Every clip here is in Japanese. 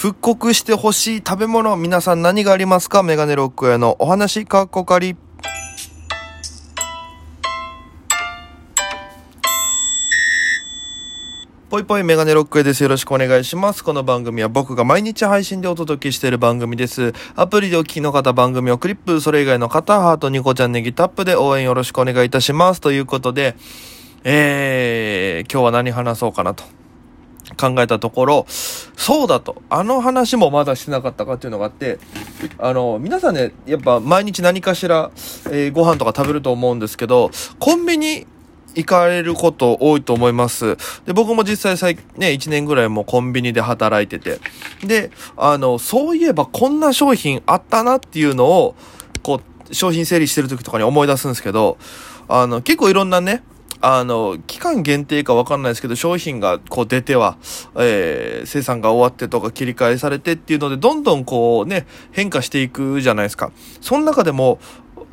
復刻してほしい食べ物、皆さん何がありますか？メガネロックへのお話、かっこかり。ぽいぽいメガネロックへです。よろしくお願いします。この番組は僕が毎日配信でお届けしている番組です。アプリでお聞きの方、番組をクリップ、それ以外の方、ハート、ニコちゃんネギタップで応援よろしくお願いいたします。ということで、えー、今日は何話そうかなと。考えたところ、そうだと。あの話もまだしてなかったかっていうのがあって、あの、皆さんね、やっぱ毎日何かしら、えー、ご飯とか食べると思うんですけど、コンビニ行かれること多いと思います。で、僕も実際最、ね、1年ぐらいもコンビニで働いてて。で、あの、そういえばこんな商品あったなっていうのを、こう、商品整理してる時とかに思い出すんですけど、あの、結構いろんなね、あの、期間限定かわかんないですけど、商品がこう出ては、えー、生産が終わってとか切り替えされてっていうので、どんどんこうね、変化していくじゃないですか。その中でも、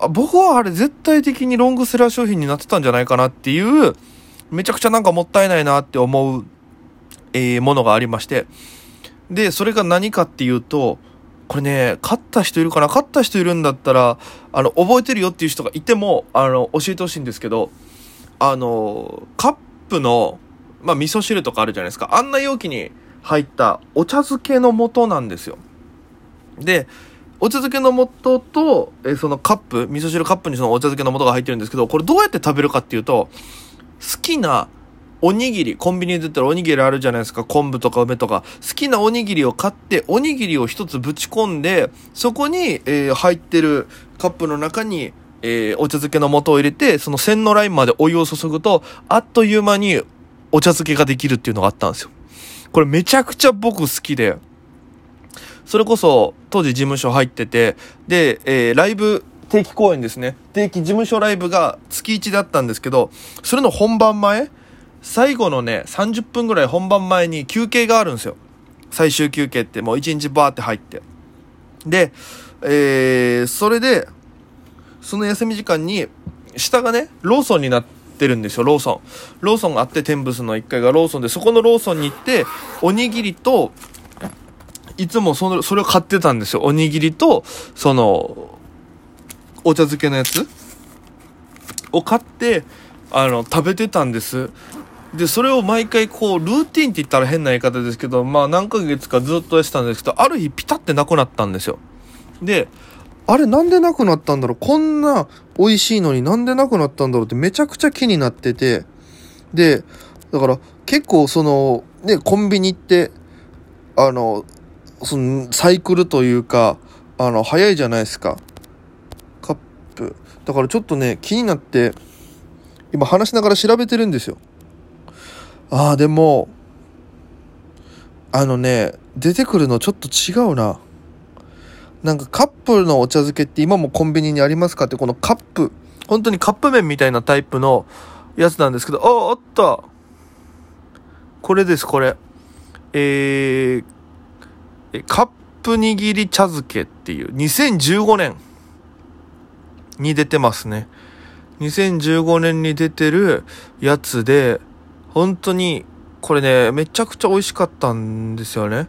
僕はあれ絶対的にロングセラー商品になってたんじゃないかなっていう、めちゃくちゃなんかもったいないなって思う、えー、ものがありまして。で、それが何かっていうと、これね、買った人いるかな？買った人いるんだったら、あの、覚えてるよっていう人がいても、あの、教えてほしいんですけど、あの、カップの、まあ、味噌汁とかあるじゃないですか。あんな容器に入ったお茶漬けの素なんですよ。で、お茶漬けの素と、えそのカップ、味噌汁カップにそのお茶漬けの素が入ってるんですけど、これどうやって食べるかっていうと、好きなおにぎり、コンビニで売ってるおにぎりあるじゃないですか。昆布とか梅とか。好きなおにぎりを買って、おにぎりを一つぶち込んで、そこに、えー、入ってるカップの中に、えー、お茶漬けの素を入れて、その線のラインまでお湯を注ぐと、あっという間にお茶漬けができるっていうのがあったんですよ。これめちゃくちゃ僕好きで、それこそ当時事務所入ってて、で、えー、ライブ定期公演ですね。定期事務所ライブが月1だったんですけど、それの本番前、最後のね、30分ぐらい本番前に休憩があるんですよ。最終休憩ってもう1日バーって入って。で、えー、それで、その休み時間に、下がね、ローソンになってるんですよ、ローソン。ローソンがあって、天ブスの1階がローソンで、そこのローソンに行って、おにぎりと、いつもその、それを買ってたんですよ。おにぎりと、その、お茶漬けのやつを買って、あの、食べてたんです。で、それを毎回こう、ルーティンって言ったら変な言い方ですけど、まあ何ヶ月かずっとやってたんですけど、ある日ピタってなくなったんですよ。で、あれなんでなくなったんだろう？こんな美味しいのになんでなくなったんだろうってめちゃくちゃ気になってて。で、だから結構その、ね、コンビニって、あの、そのサイクルというか、あの、早いじゃないですか。カップ。だからちょっとね、気になって、今話しながら調べてるんですよ。ああ、でも、あのね、出てくるのちょっと違うな。なんかカップのお茶漬けって今もコンビニにありますかってこのカップ、本当にカップ麺みたいなタイプのやつなんですけど、あ、あった。これです、これ。えー、カップ握り茶漬けっていう、2015年に出てますね。2015年に出てるやつで、本当に、これね、めちゃくちゃ美味しかったんですよね。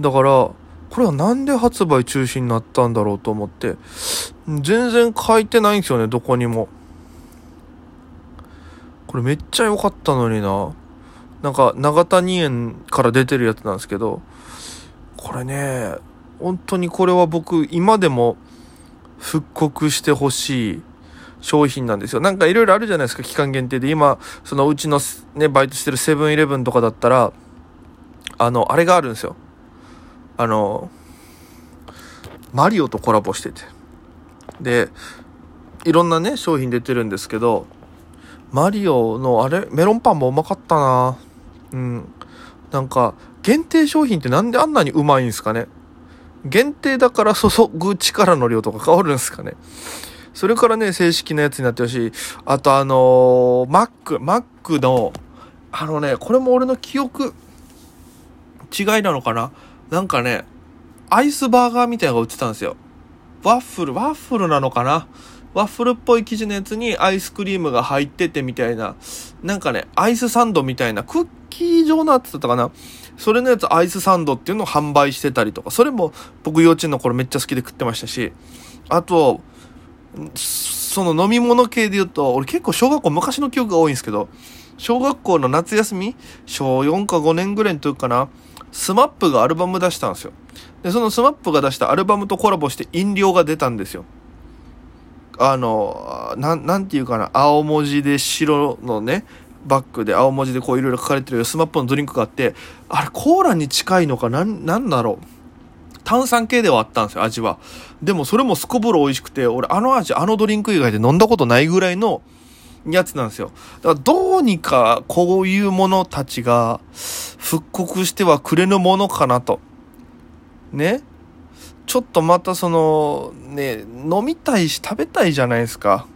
だから、これはなんで発売中止になったんだろうと思って、全然書いてないんですよね、どこにも。これめっちゃ良かったのにな。なんか、長谷園から出てるやつなんですけど、これね、本当にこれは僕、今でも復刻してほしい商品なんですよ。なんかいろいろあるじゃないですか、期間限定で。今、そのうちのね、バイトしてるセブンイレブンとかだったら、あの、あれがあるんですよ。あの、マリオとコラボしてて。で、いろんなね、商品出てるんですけど、マリオのあれ、メロンパンもうまかったなうん。なんか、限定商品ってなんであんなにうまいんすかね限定だから注ぐ力の量とか変わるんですかねそれからね、正式なやつになってほしい。あとあのー、マック、マックの、あのね、これも俺の記憶違いなのかななんかね、アイスバーガーみたいなのが売ってたんですよ。ワッフル、ワッフルなのかな？ワッフルっぽい生地のやつにアイスクリームが入っててみたいな、なんかね、アイスサンドみたいな、クッキー状のやつだったかな？それのやつアイスサンドっていうのを販売してたりとか、それも僕幼稚園の頃めっちゃ好きで食ってましたし、あと、その飲み物系で言うと、俺結構小学校昔の記憶が多いんですけど、小学校の夏休み？小4か5年ぐらいの時かな？スマップがアルバム出したんですよ。で、そのスマップが出したアルバムとコラボして飲料が出たんですよ。あの、なん、なんていうかな、青文字で白のね、バッグで青文字でこういろいろ書かれてるスマップのドリンクがあって、あれコーラに近いのかなん、なんだろう。炭酸系ではあったんですよ、味は。でもそれもすこぶる美味しくて、俺あの味、あのドリンク以外で飲んだことないぐらいのやつなんですよ。だからどうにかこういうものたちが復刻してはくれぬものかなと。ね？ちょっとまたその、ね、飲みたいし食べたいじゃないですか。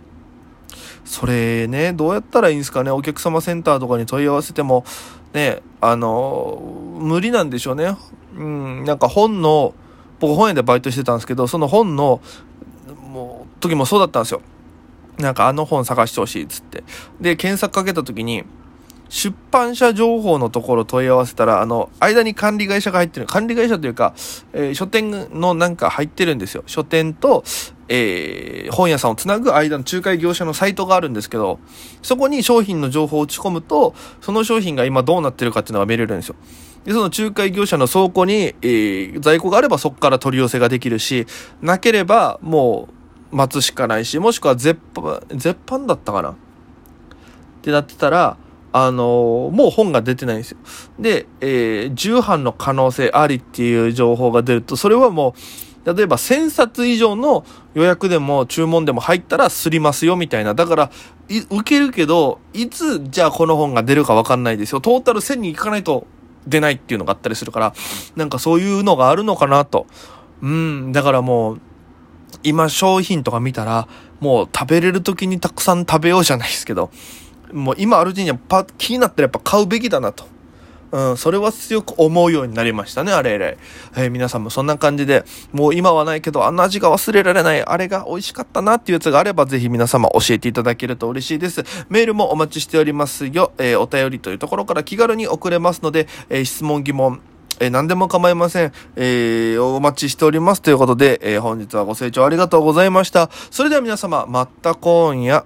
それね、どうやったらいいんですかね？お客様センターとかに問い合わせても、ね、あの、無理なんでしょうね。うん、なんか本の、僕本屋でバイトしてたんですけど、その本の、もう、時もそうだったんですよ。なんかあの本探してほしいっつって。で、検索かけた時に、出版社情報のところ問い合わせたら、あの、間に管理会社が入ってる。管理会社というか、えー、書店のなんか入ってるんですよ。書店と、えー、本屋さんをつなぐ間の仲介業者のサイトがあるんですけど、そこに商品の情報を打ち込むと、その商品が今どうなってるかっていうのが見れるんですよ。で、その仲介業者の倉庫に、えー、在庫があればそこから取り寄せができるし、なければもう待つしかないし、もしくは絶版、絶版だったかなってなってたら、あの、もう本が出てないんですよ。で、えー、重版の可能性ありっていう情報が出ると、それはもう、例えば1000冊以上の予約でも注文でも入ったらすりますよみたいな。だから、受けるけど、いつじゃあこの本が出るかわかんないですよ。トータル1000に行かないと出ないっていうのがあったりするから、なんかそういうのがあるのかなと。うん、だからもう、今商品とか見たら、もう食べれる時にたくさん食べようじゃないですけど、もう今あるうちにはパ気になったらやっぱ買うべきだなと。うん、それは強く思うようになりましたね、あれ以来。えー、皆さんもそんな感じで、もう今はないけど、あの味が忘れられない、あれが美味しかったなっていうやつがあれば、ぜひ皆様教えていただけると嬉しいです。メールもお待ちしておりますよ。えー、お便りというところから気軽に送れますので、えー、質問疑問、えー、何でも構いません。えー、お待ちしております。ということで、えー、本日はご清聴ありがとうございました。それでは皆様、また今夜。